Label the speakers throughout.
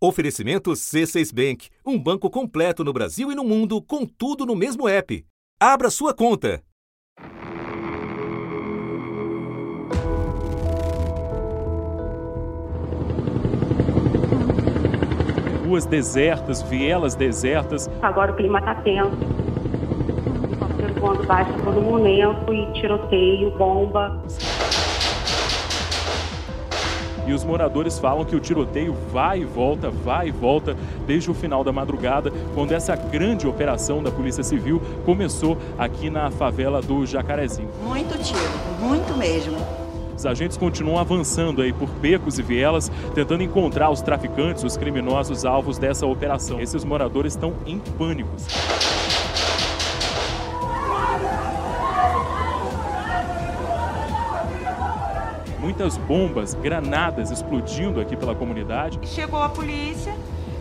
Speaker 1: Oferecimento C6 Bank, um banco completo no Brasil e no mundo, com tudo no mesmo app. Abra sua conta.
Speaker 2: Ruas desertas, vielas desertas.
Speaker 3: Agora o clima está tenso. Voando baixo a todo momento e tiroteio, bomba.
Speaker 2: E os moradores falam que o tiroteio vai e volta, vai e volta desde o final da madrugada, quando essa grande operação da Polícia Civil começou aqui na favela do Jacarezinho.
Speaker 4: Muito tiro, muito mesmo.
Speaker 2: Os agentes continuam avançando aí por becos e vielas, tentando encontrar os traficantes, os criminosos alvos dessa operação. Esses moradores estão em pânico. Muitas bombas, granadas explodindo aqui pela comunidade.
Speaker 5: Chegou a polícia,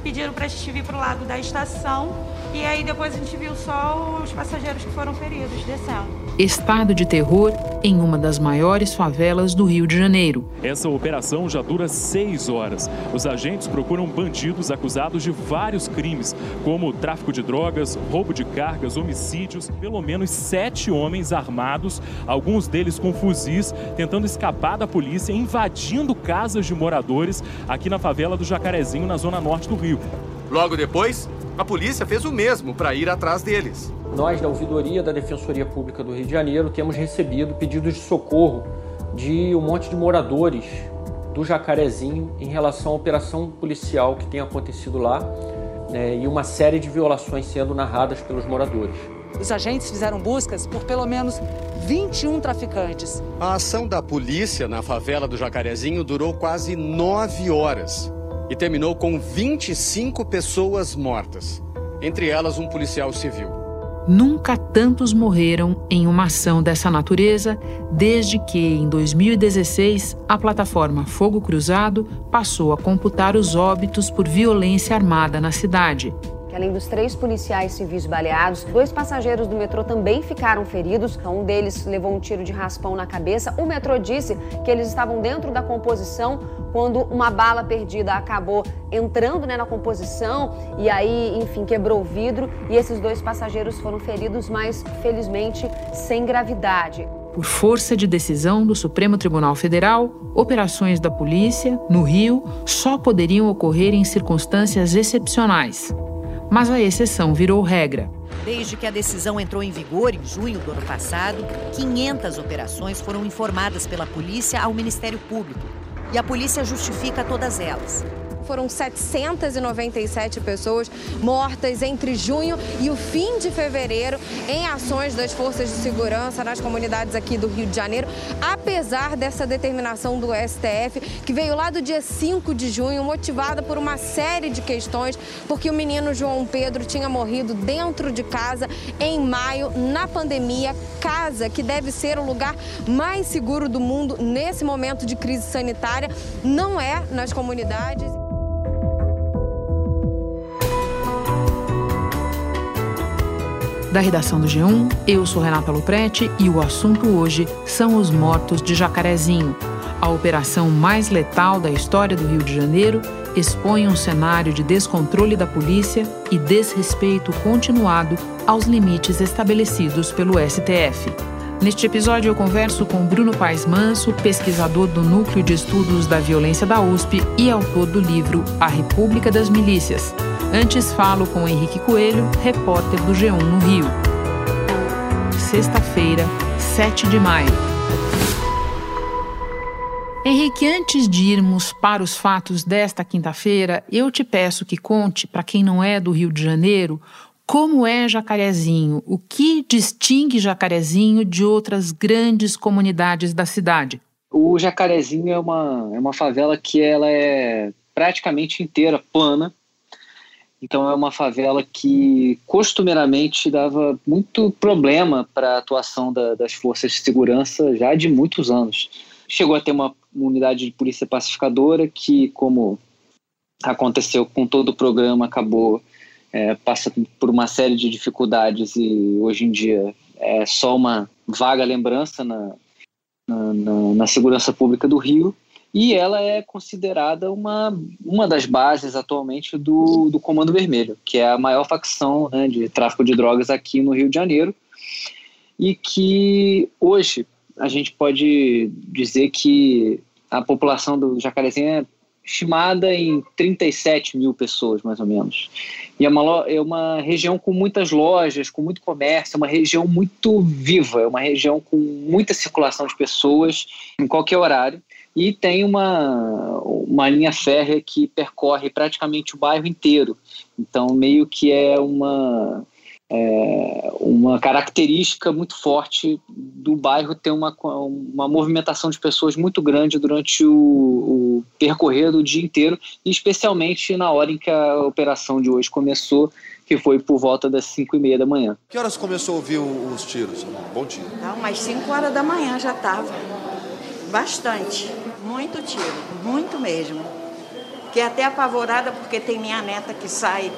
Speaker 5: pediram para a gente vir para o lado da estação e aí depois a gente viu só os passageiros que foram feridos descendo
Speaker 6: estado de terror em uma das maiores favelas do Rio de Janeiro.
Speaker 2: Essa operação já dura seis horas. Os agentes procuram bandidos acusados de vários crimes, como tráfico de drogas, roubo de cargas, homicídios. Pelo menos sete homens armados, alguns deles com fuzis, tentando escapar da polícia, invadindo casas de moradores aqui na favela do Jacarezinho, na zona norte do Rio.
Speaker 7: Logo depois, a polícia fez o mesmo para ir atrás deles.
Speaker 8: Nós, da Ouvidoria da Defensoria Pública do Rio de Janeiro, temos recebido pedidos de socorro de um monte de moradores do Jacarezinho em relação à operação policial que tem acontecido lá né, e uma série de violações sendo narradas pelos moradores.
Speaker 9: Os agentes fizeram buscas por pelo menos 21 traficantes.
Speaker 7: A ação da polícia na favela do Jacarezinho durou quase nove horas e terminou com 25 pessoas mortas, entre elas um policial civil.
Speaker 6: Nunca tantos morreram em uma ação dessa natureza desde que, em 2016, a plataforma Fogo Cruzado passou a computar os óbitos por violência armada na cidade.
Speaker 10: Além dos três policiais civis baleados, dois passageiros do metrô também ficaram feridos. Um deles levou um tiro de raspão na cabeça. O metrô disse que eles estavam dentro da composição quando uma bala perdida acabou entrando né, na composição e aí, enfim, quebrou o vidro. E esses dois passageiros foram feridos, mas felizmente sem gravidade.
Speaker 6: Por força de decisão do Supremo Tribunal Federal, operações da polícia, no Rio, só poderiam ocorrer em circunstâncias excepcionais mas a exceção virou regra.
Speaker 4: Desde que a decisão entrou em vigor em junho do ano passado, 500 operações foram informadas pela polícia ao Ministério Público. E a polícia justifica todas elas
Speaker 11: foram 797 pessoas mortas entre junho e o fim de fevereiro em ações das forças de segurança nas comunidades aqui do Rio de Janeiro, apesar dessa determinação do STF, que veio lá do dia 5 de junho, motivada por uma série de questões, porque o menino João Pedro tinha morrido dentro de casa em maio, na pandemia, casa que deve ser o lugar mais seguro do mundo nesse momento de crise sanitária, não é nas comunidades.
Speaker 6: Da redação do G1, eu sou Renata Luprete e o assunto hoje são os mortos de Jacarezinho. A operação mais letal da história do Rio de Janeiro expõe um cenário de descontrole da polícia e desrespeito continuado aos limites estabelecidos pelo STF. Neste episódio, eu converso com Bruno Paes Manso, pesquisador do Núcleo de Estudos da Violência da USP e autor do livro A República das Milícias Antes falo com Henrique Coelho, repórter do G1 no Rio. Sexta-feira, 7 de maio. Henrique, antes de irmos para os fatos desta quinta-feira, eu te peço que conte, para quem não é do Rio de Janeiro, como é Jacarezinho, o que distingue Jacarezinho de outras grandes comunidades da cidade.
Speaker 8: O Jacarezinho é uma, é uma favela que ela é praticamente inteira plana, então é uma favela que costumeiramente dava muito problema para a atuação da, das forças de segurança já de muitos anos. Chegou a ter uma unidade de polícia pacificadora que, como aconteceu com todo o programa, acabou é, por uma série de dificuldades e hoje em dia é só uma vaga lembrança na, na, na, na segurança pública do Rio. E ela é considerada uma, uma das bases atualmente do, do Comando Vermelho, que é a maior facção né, de tráfico de drogas aqui no Rio de Janeiro, e que hoje a gente pode dizer que a população do Jacarezinho é estimada em 37 mil pessoas, mais ou menos. E é uma, é uma região com muitas lojas, com muito comércio, é uma região muito viva, é uma região com muita circulação de pessoas em qualquer horário. E tem uma, uma linha férrea que percorre praticamente o bairro inteiro. Então, meio que é uma é, uma característica muito forte do bairro ter uma, uma movimentação de pessoas muito grande durante o, o percorrer do dia inteiro, e especialmente na hora em que a operação de hoje começou, que foi por volta das 5 e meia da manhã.
Speaker 12: Que horas começou a ouvir os tiros? Bom dia.
Speaker 13: Não, umas 5 horas da manhã já estava. Bastante. Muito tiro, muito mesmo. Fiquei até apavorada porque tem minha neta que sai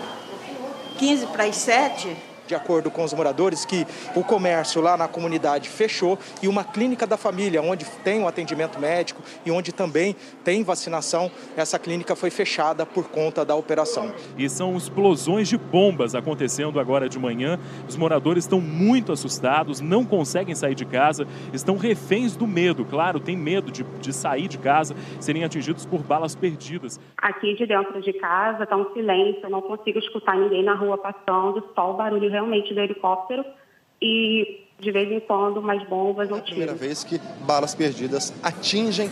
Speaker 13: 15 para as 7
Speaker 14: de acordo com os moradores, que o comércio lá na comunidade fechou e uma clínica da família, onde tem um atendimento médico e onde também tem vacinação, essa clínica foi fechada por conta da operação.
Speaker 2: E são explosões de bombas acontecendo agora de manhã. Os moradores estão muito assustados, não conseguem sair de casa, estão reféns do medo. Claro, tem medo de, de sair de casa, serem atingidos por balas perdidas.
Speaker 3: Aqui de dentro de casa está um silêncio, eu não consigo escutar ninguém na rua passando, só o barulho realmente do helicóptero e de vez em quando mais bombas ou tiros.
Speaker 12: É a primeira vez que balas perdidas atingem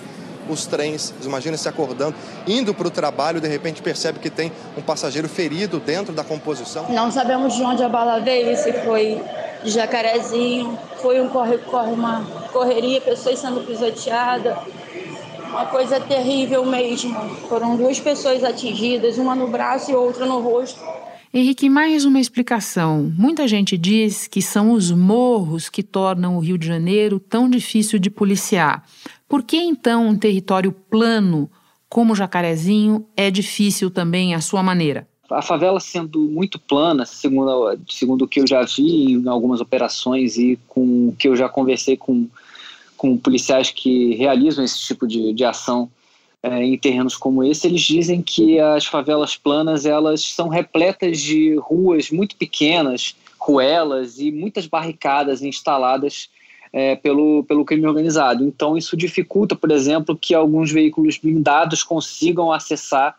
Speaker 12: os trens. Imagina se acordando, indo para o trabalho, de repente percebe que tem um passageiro ferido dentro da composição.
Speaker 15: Não sabemos de onde a bala veio, se foi de Jacarezinho, foi um corre-corre, uma correria, pessoas sendo pisoteadas. Uma coisa terrível mesmo. Foram duas pessoas atingidas, uma no braço e outra no rosto.
Speaker 6: Henrique, mais uma explicação. Muita gente diz que são os morros que tornam o Rio de Janeiro tão difícil de policiar. Por que então um território plano como Jacarezinho é difícil também à sua maneira?
Speaker 8: A favela sendo muito plana, segundo, segundo o que eu já vi em algumas operações e com o que eu já conversei com, com policiais que realizam esse tipo de, de ação é, em terrenos como esse, eles dizem que as favelas planas elas são repletas de ruas muito pequenas, ruelas e muitas barricadas instaladas é, pelo, pelo crime organizado. Então, isso dificulta, por exemplo, que alguns veículos blindados consigam acessar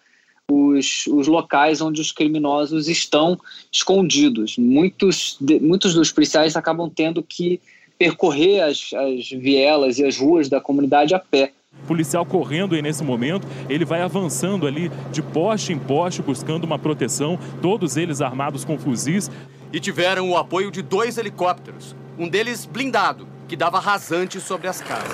Speaker 8: os, os locais onde os criminosos estão escondidos. Muitos, de, muitos dos policiais acabam tendo que percorrer as, as vielas e as ruas da comunidade a pé
Speaker 2: policial correndo aí nesse momento, ele vai avançando ali de poste em poste, buscando uma proteção, todos eles armados com fuzis.
Speaker 7: E tiveram o apoio de dois helicópteros, um deles blindado, que dava rasante sobre as casas.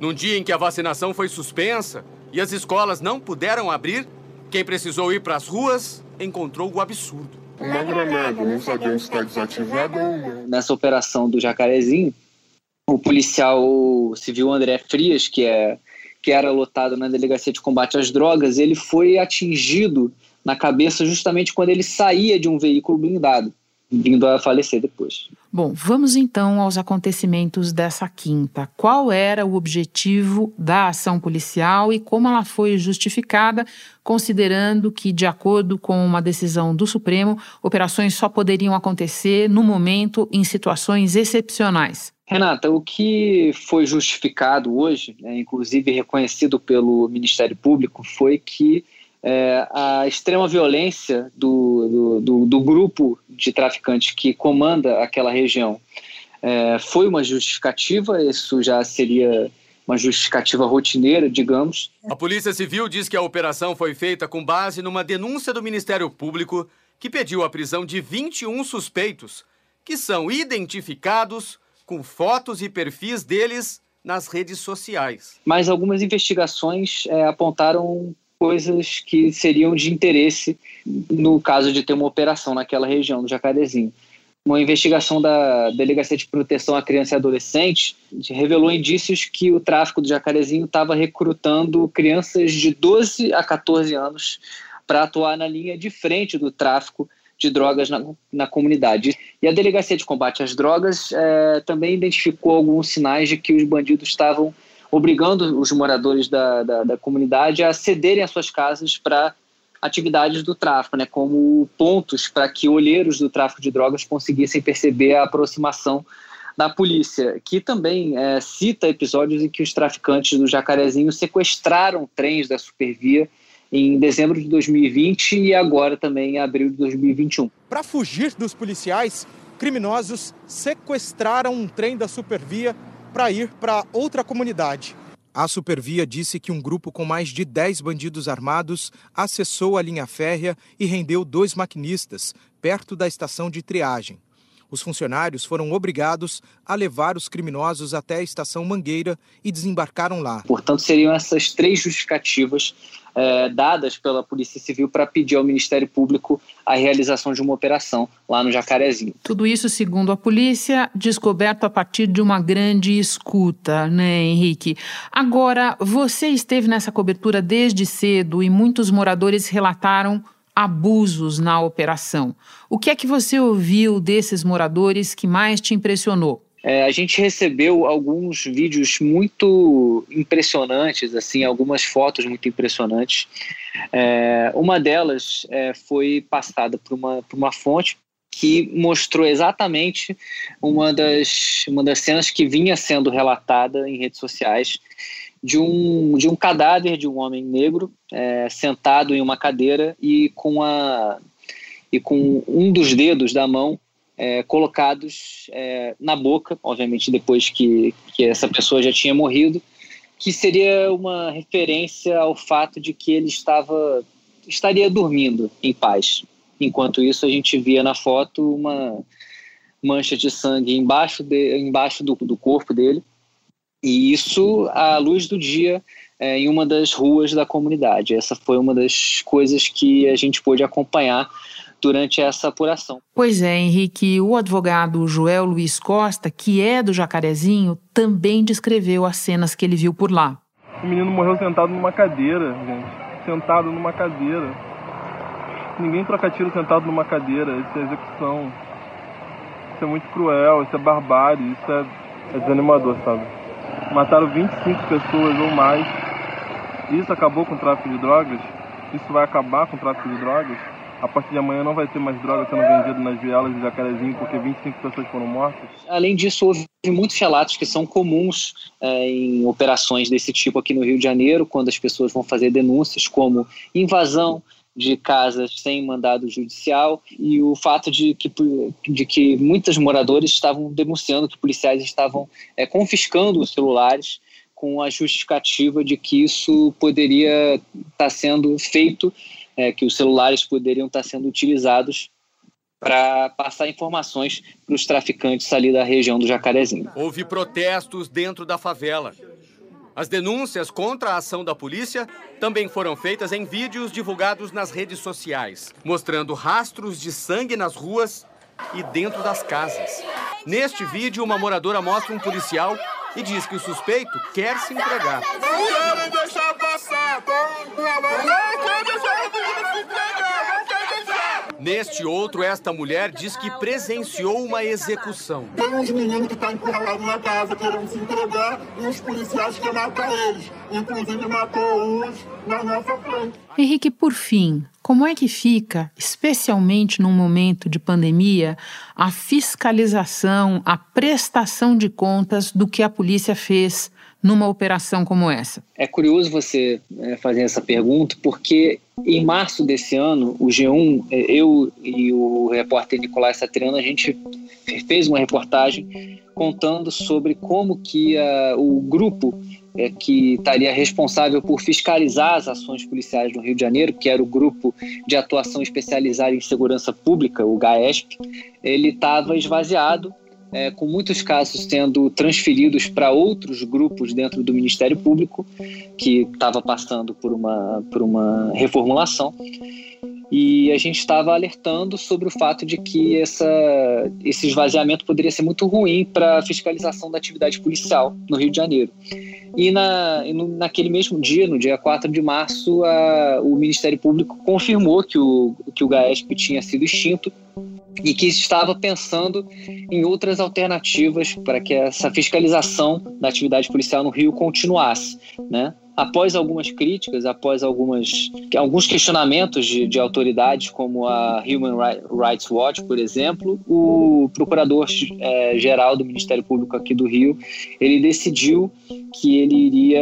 Speaker 7: Num dia em que a vacinação foi suspensa e as escolas não puderam abrir, quem precisou ir para as ruas encontrou o absurdo.
Speaker 16: Uma granada, não sabemos se está desativada ou não.
Speaker 8: Nessa operação do Jacarezinho, o policial civil André Frias, que, é, que era lotado na delegacia de combate às drogas, ele foi atingido na cabeça justamente quando ele saía de um veículo blindado, vindo a falecer depois.
Speaker 6: Bom, vamos então aos acontecimentos dessa quinta. Qual era o objetivo da ação policial e como ela foi justificada, considerando que, de acordo com uma decisão do Supremo, operações só poderiam acontecer no momento em situações excepcionais?
Speaker 8: Renata, o que foi justificado hoje, né, inclusive reconhecido pelo Ministério Público, foi que é, a extrema violência do, do, do, do, grupo de traficantes que comanda aquela região é, foi uma justificativa, isso já seria uma justificativa rotineira, digamos.
Speaker 7: A Polícia Civil diz que a operação foi feita com base numa denúncia do Ministério Público que pediu a prisão de 21 suspeitos, que são identificados com fotos e perfis deles nas redes sociais.
Speaker 8: Mas algumas investigações é, apontaram coisas que seriam de interesse no caso de ter uma operação naquela região do Jacarezinho. Uma investigação da Delegacia de Proteção à Criança e Adolescente revelou indícios que o tráfico do Jacarezinho estava recrutando crianças de 12 a 14 anos para atuar na linha de frente do tráfico de drogas na, na comunidade. E a Delegacia de Combate às Drogas é, também identificou alguns sinais de que os bandidos estavam obrigando os moradores da, da, da comunidade a cederem as suas casas para atividades do tráfico, né, como pontos para que olheiros do tráfico de drogas conseguissem perceber a aproximação da polícia, que também é, cita episódios em que os traficantes do Jacarezinho sequestraram trens da Supervia em dezembro de 2020 e agora também em abril de 2021.
Speaker 14: Para fugir dos policiais, criminosos sequestraram um trem da Supervia para ir para outra comunidade. A Supervia disse que um grupo com mais de 10 bandidos armados acessou a linha férrea e rendeu dois maquinistas perto da estação de triagem. Os funcionários foram obrigados a levar os criminosos até a estação Mangueira e desembarcaram lá.
Speaker 8: Portanto, seriam essas três justificativas é, dadas pela Polícia Civil para pedir ao Ministério Público a realização de uma operação lá no Jacarezinho.
Speaker 6: Tudo isso, segundo a polícia, descoberto a partir de uma grande escuta, né, Henrique? Agora, você esteve nessa cobertura desde cedo e muitos moradores relataram abusos na operação. O que é que você ouviu desses moradores que mais te impressionou?
Speaker 8: É, a gente recebeu alguns vídeos muito impressionantes, assim, algumas fotos muito impressionantes. É, uma delas é, foi passada por uma, por uma fonte que mostrou exatamente uma das, uma das cenas que vinha sendo relatada em redes sociais de um, de um cadáver de um homem negro é, sentado em uma cadeira e com, a, e com um dos dedos da mão é, colocados é, na boca, obviamente depois que, que essa pessoa já tinha morrido, que seria uma referência ao fato de que ele estava estaria dormindo em paz. Enquanto isso, a gente via na foto uma mancha de sangue embaixo, de, embaixo do, do corpo dele e isso à luz do dia é, em uma das ruas da comunidade. Essa foi uma das coisas que a gente pôde acompanhar durante essa apuração.
Speaker 6: Pois é, Henrique, o advogado Joel Luiz Costa, que é do Jacarezinho, também descreveu as cenas que ele viu por lá.
Speaker 17: O menino morreu sentado numa cadeira, gente. Sentado numa cadeira. Ninguém troca tiro sentado numa cadeira. Isso é execução. Isso é muito cruel, isso é barbárie, isso é, é desanimador, sabe? Mataram 25 pessoas ou mais. Isso acabou com o tráfico de drogas? Isso vai acabar com o tráfico de drogas? A partir de amanhã não vai ter mais droga sendo vendida nas vielas de Jacarezinho porque 25 pessoas foram mortas?
Speaker 8: Além disso, houve muitos relatos que são comuns é, em operações desse tipo aqui no Rio de Janeiro, quando as pessoas vão fazer denúncias como invasão, de casas sem mandado judicial e o fato de que, de que muitos moradores estavam denunciando que policiais estavam é, confiscando os celulares com a justificativa de que isso poderia estar tá sendo feito, é, que os celulares poderiam estar tá sendo utilizados para passar informações para os traficantes ali da região do Jacarezinho.
Speaker 7: Houve protestos dentro da favela. As denúncias contra a ação da polícia também foram feitas em vídeos divulgados nas redes sociais, mostrando rastros de sangue nas ruas e dentro das casas. Neste vídeo, uma moradora mostra um policial e diz que o suspeito quer se entregar. Não querem deixar passar! Não querem deixar se entregar! Neste outro, esta mulher diz que presenciou uma execução.
Speaker 16: Tem uns meninos que estão encurralados na casa querendo se entregar e os policiais querem matar eles. Inclusive matou uns na nossa frente.
Speaker 6: Henrique, por fim, como é que fica, especialmente num momento de pandemia, a fiscalização, a prestação de contas do que a polícia fez numa operação como essa?
Speaker 8: É curioso você é, fazer essa pergunta, porque em março desse ano, o G1, é, eu e o repórter Nicolás Satriano, a gente fez uma reportagem contando sobre como que uh, o grupo é, que estaria responsável por fiscalizar as ações policiais no Rio de Janeiro, que era o Grupo de Atuação Especializada em Segurança Pública, o GAESP, ele estava esvaziado é, com muitos casos sendo transferidos para outros grupos dentro do Ministério Público, que estava passando por uma, por uma reformulação. E a gente estava alertando sobre o fato de que essa, esse esvaziamento poderia ser muito ruim para a fiscalização da atividade policial no Rio de Janeiro. E, na, naquele mesmo dia, no dia 4 de março, a, o Ministério Público confirmou que o, que o GAESP tinha sido extinto e que estava pensando em outras alternativas para que essa fiscalização da atividade policial no Rio continuasse, né? Após algumas críticas, após algumas, alguns questionamentos de, de autoridades, como a Human Rights Watch, por exemplo, o procurador-geral é, do Ministério Público aqui do Rio, ele decidiu que ele iria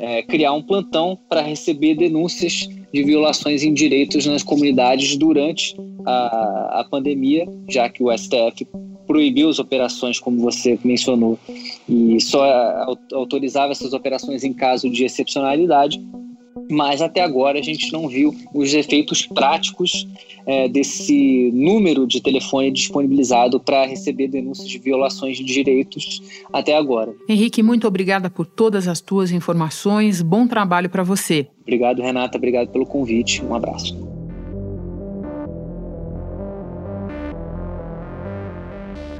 Speaker 8: é, criar um plantão para receber denúncias de violações em direitos nas comunidades durante a, a pandemia, já que o STF proibiu as operações, como você mencionou, e só autorizava essas operações em caso de excepcionalidade mas até agora a gente não viu os efeitos práticos é, desse número de telefone disponibilizado para receber denúncias de violações de direitos até agora.
Speaker 6: Henrique, muito obrigada por todas as tuas informações. Bom trabalho para você.
Speaker 8: Obrigado, Renata. Obrigado pelo convite. Um abraço.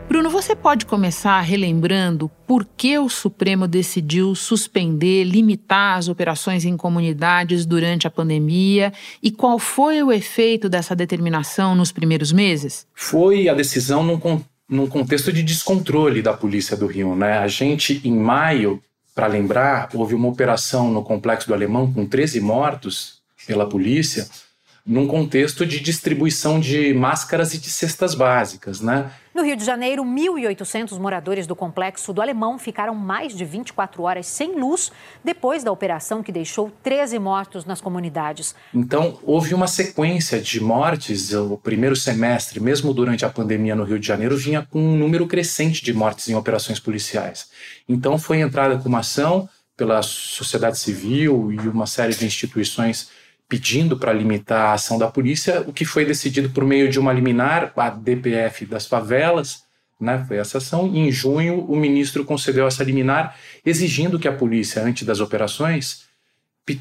Speaker 6: Bruno, você pode começar relembrando por que o Supremo decidiu suspender, limitar as operações em comunidades durante a pandemia e qual foi o efeito dessa determinação nos primeiros meses?
Speaker 18: Foi a decisão num, num contexto de descontrole da Polícia do Rio. Né? A gente, em maio, para lembrar, houve uma operação no Complexo do Alemão com 13 mortos pela polícia num contexto de distribuição de máscaras e de cestas básicas, né?
Speaker 19: No Rio de Janeiro, 1.800 moradores do complexo do Alemão ficaram mais de 24 horas sem luz depois da operação que deixou 13 mortos nas comunidades.
Speaker 18: Então, houve uma sequência de mortes. O primeiro semestre, mesmo durante a pandemia no Rio de Janeiro, vinha com um número crescente de mortes em operações policiais. Então, foi entrada com uma ação pela sociedade civil e uma série de instituições pedindo para limitar a ação da polícia, o que foi decidido por meio de uma liminar, a DPF das favelas, né, foi essa ação, e em junho o ministro concedeu essa liminar, exigindo que a polícia, antes das operações,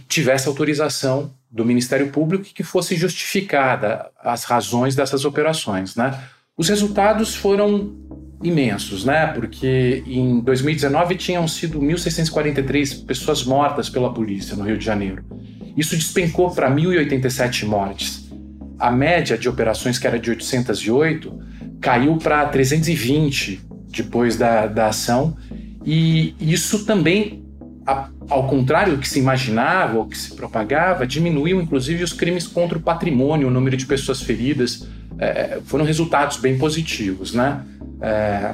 Speaker 18: tivesse autorização do Ministério Público e que fosse justificada as razões dessas operações. Né? Os resultados foram imensos, né? porque em 2019 tinham sido 1.643 pessoas mortas pela polícia no Rio de Janeiro. Isso despencou para 1.087 mortes. A média de operações, que era de 808, caiu para 320 depois da, da ação. E isso também, ao contrário do que se imaginava ou que se propagava, diminuiu inclusive os crimes contra o patrimônio, o número de pessoas feridas. É, foram resultados bem positivos, né? É,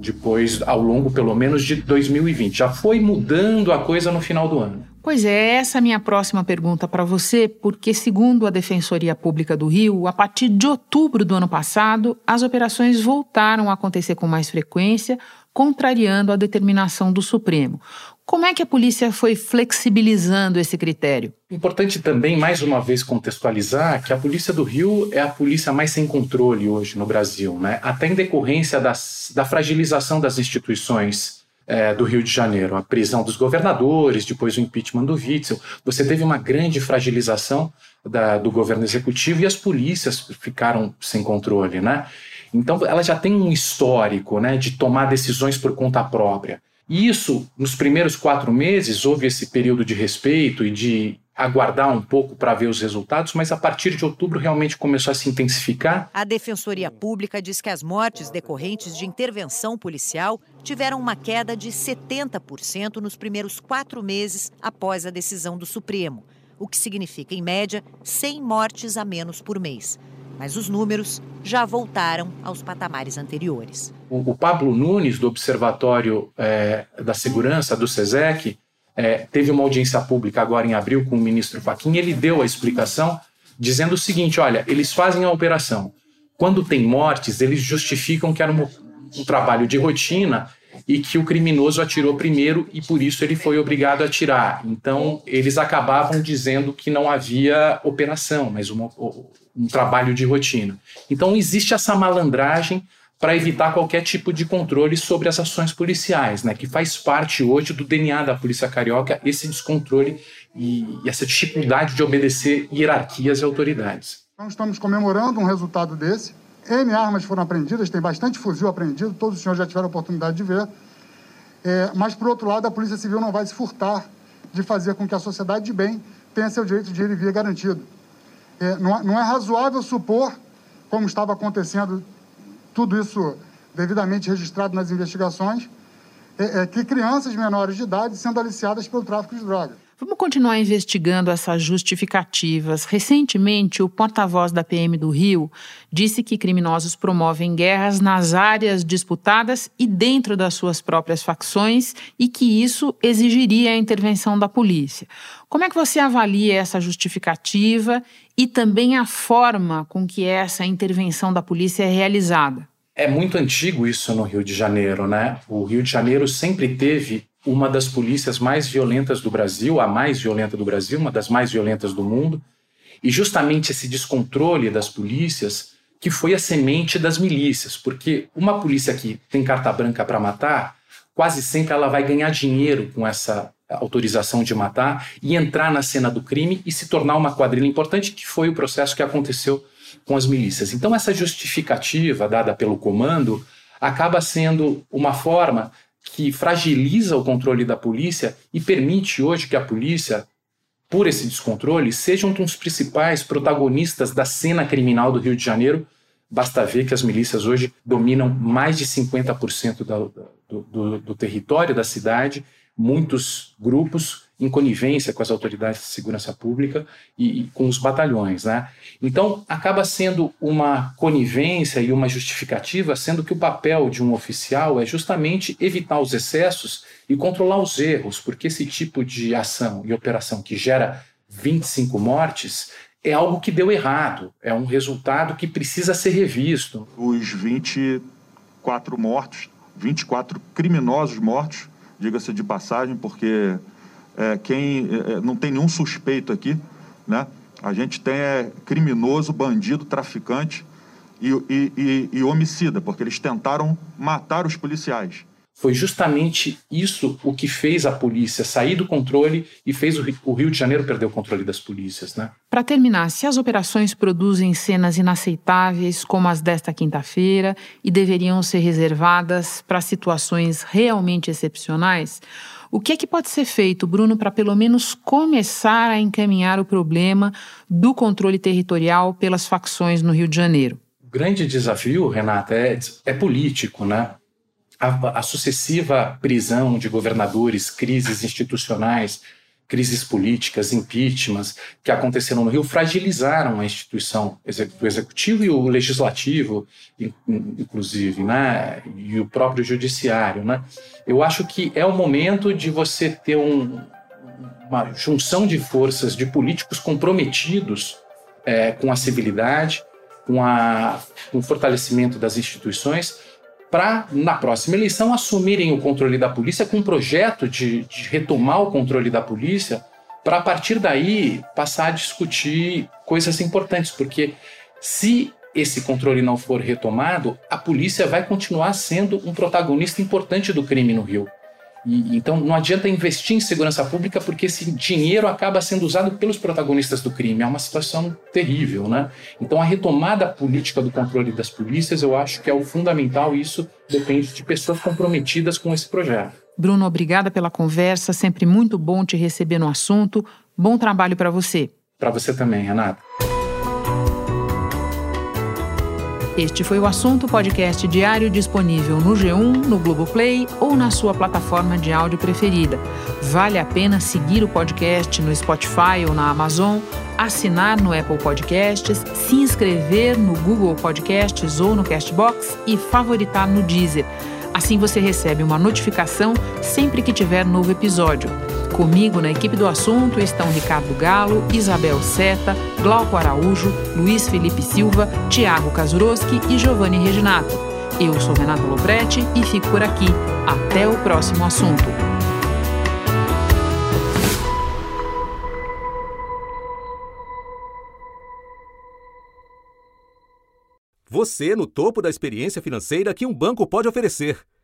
Speaker 18: depois, ao longo pelo menos de 2020. Já foi mudando a coisa no final do ano.
Speaker 6: Pois é, essa é a minha próxima pergunta para você, porque, segundo a Defensoria Pública do Rio, a partir de outubro do ano passado, as operações voltaram a acontecer com mais frequência, contrariando a determinação do Supremo. Como é que a polícia foi flexibilizando esse critério?
Speaker 18: Importante também, mais uma vez, contextualizar que a Polícia do Rio é a polícia mais sem controle hoje no Brasil, né? até em decorrência das, da fragilização das instituições é, do Rio de Janeiro, a prisão dos governadores, depois o impeachment do Witzel. Você teve uma grande fragilização da, do governo executivo e as polícias ficaram sem controle, né? Então, ela já tem um histórico né, de tomar decisões por conta própria. Isso, nos primeiros quatro meses, houve esse período de respeito e de aguardar um pouco para ver os resultados, mas a partir de outubro realmente começou a se intensificar.
Speaker 4: A Defensoria Pública diz que as mortes decorrentes de intervenção policial tiveram uma queda de 70% nos primeiros quatro meses após a decisão do Supremo, o que significa, em média, 100 mortes a menos por mês. Mas os números já voltaram aos patamares anteriores.
Speaker 18: O, Pablo Nunes, do Observatório é, da Segurança, do SESEC, é, teve uma audiência pública agora em abril com o ministro Fachin, ele deu a explicação dizendo o seguinte: olha, eles fazem a operação. Quando tem mortes, eles justificam que era um, um trabalho de rotina e que o criminoso atirou primeiro e por isso ele foi obrigado a atirar. Então, eles acabavam dizendo que não havia operação, mas uma, um trabalho de rotina. Então, existe essa malandragem para evitar qualquer tipo de controle sobre as ações policiais, né, que faz parte hoje do DNA da Polícia Carioca, esse descontrole e, e essa dificuldade de obedecer hierarquias e autoridades.
Speaker 20: Então estamos comemorando um resultado desse. N armas foram apreendidas, tem bastante fuzil apreendido, todos os senhores já tiveram a oportunidade de ver. É, mas, por outro lado, a Polícia Civil não vai se furtar de fazer com que a sociedade de bem tenha seu direito de ir e vir garantido. É, não, é, não é razoável supor como estava acontecendo tudo isso devidamente registrado nas investigações, é, é que crianças menores de idade sendo aliciadas pelo tráfico de drogas.
Speaker 6: Vamos continuar investigando essas justificativas. Recentemente, o porta-voz da PM do Rio disse que criminosos promovem guerras nas áreas disputadas e dentro das suas próprias facções e que isso exigiria a intervenção da polícia. Como é que você avalia essa justificativa e também a forma com que essa intervenção da polícia é realizada?
Speaker 18: É muito antigo isso no Rio de Janeiro, né? O Rio de Janeiro sempre teve uma das polícias mais violentas do Brasil, a mais violenta do Brasil, uma das mais violentas do mundo. E justamente esse descontrole das polícias que foi a semente das milícias, porque uma polícia que tem carta branca para matar, quase sempre ela vai ganhar dinheiro com essa autorização de matar e entrar na cena do crime e se tornar uma quadrilha importante, que foi o processo que aconteceu com as milícias. Então essa justificativa dada pelo comando acaba sendo uma forma que fragiliza o controle da polícia e permite hoje que a polícia, por esse descontrole, seja um dos principais protagonistas da cena criminal do Rio de Janeiro. Basta ver que as milícias hoje dominam mais de 50% da, do, do, do território da cidade, muitos grupos em conivência com as autoridades de segurança pública e, e, com os batalhões. Né? Então, acaba sendo uma conivência e uma justificativa, sendo que o papel de um oficial é justamente evitar os excessos e controlar os erros, porque esse tipo de ação e operação que gera 25 mortes é algo que deu errado, é um resultado que precisa ser revisto.
Speaker 21: Os 24 mortos, 24 criminosos mortos, diga-se de passagem, porque é, quem é, é, não tem nenhum suspeito aqui, né? A gente tem é, criminoso, bandido, traficante e, e, e, e homicida, porque eles tentaram matar os policiais.
Speaker 18: Foi justamente isso o que fez a polícia sair do controle e fez o Rio de Janeiro perder o controle das polícias. Né?
Speaker 6: Para terminar, se as operações produzem cenas inaceitáveis, como as desta quinta-feira, e deveriam ser reservadas para situações realmente excepcionais, o que é que pode ser feito, Bruno, para pelo menos começar a encaminhar o problema do controle territorial pelas facções no Rio de Janeiro?
Speaker 18: O grande desafio, Renata, é, é político, né? A, a sucessiva prisão de governadores, crises institucionais, crises políticas, impeachments que aconteceram no Rio fragilizaram a instituição do executivo e o legislativo, inclusive, né, e o próprio judiciário, né. Eu acho que é o momento de você ter um, uma junção de forças de políticos comprometidos é, com a civilidade, com, a, com o fortalecimento das instituições para, na próxima eleição, assumirem o controle da polícia com um projeto de, de retomar o controle da polícia, para a partir daí passar a discutir coisas importantes, porque se esse controle não for retomado, a polícia vai continuar sendo um protagonista importante do crime no Rio. E, então não adianta investir em segurança pública porque esse dinheiro acaba sendo usado pelos protagonistas do crime. É uma situação terrível, né? Então a retomada política do controle das polícias, eu acho que é o fundamental e isso depende de pessoas comprometidas com esse projeto.
Speaker 6: Bruno, obrigada pela conversa, sempre muito bom te receber no assunto. Bom trabalho para você.
Speaker 18: Para você também, Renata.
Speaker 6: Este foi o assunto podcast diário disponível no G1, no Globoplay ou na sua plataforma de áudio preferida. Vale a pena seguir o podcast no Spotify ou na Amazon, assinar no Apple Podcasts, se inscrever no Google Podcasts ou no Castbox e favoritar no Deezer. Assim você recebe uma notificação sempre que tiver novo episódio. Comigo na equipe do assunto estão Ricardo Galo, Isabel Seta, Glauco Araújo, Luiz Felipe Silva, Tiago Kazuroski e Giovanni Reginato. Eu sou Renato Loprete e fico por aqui. Até o próximo assunto.
Speaker 1: Você no topo da experiência financeira que um banco pode oferecer.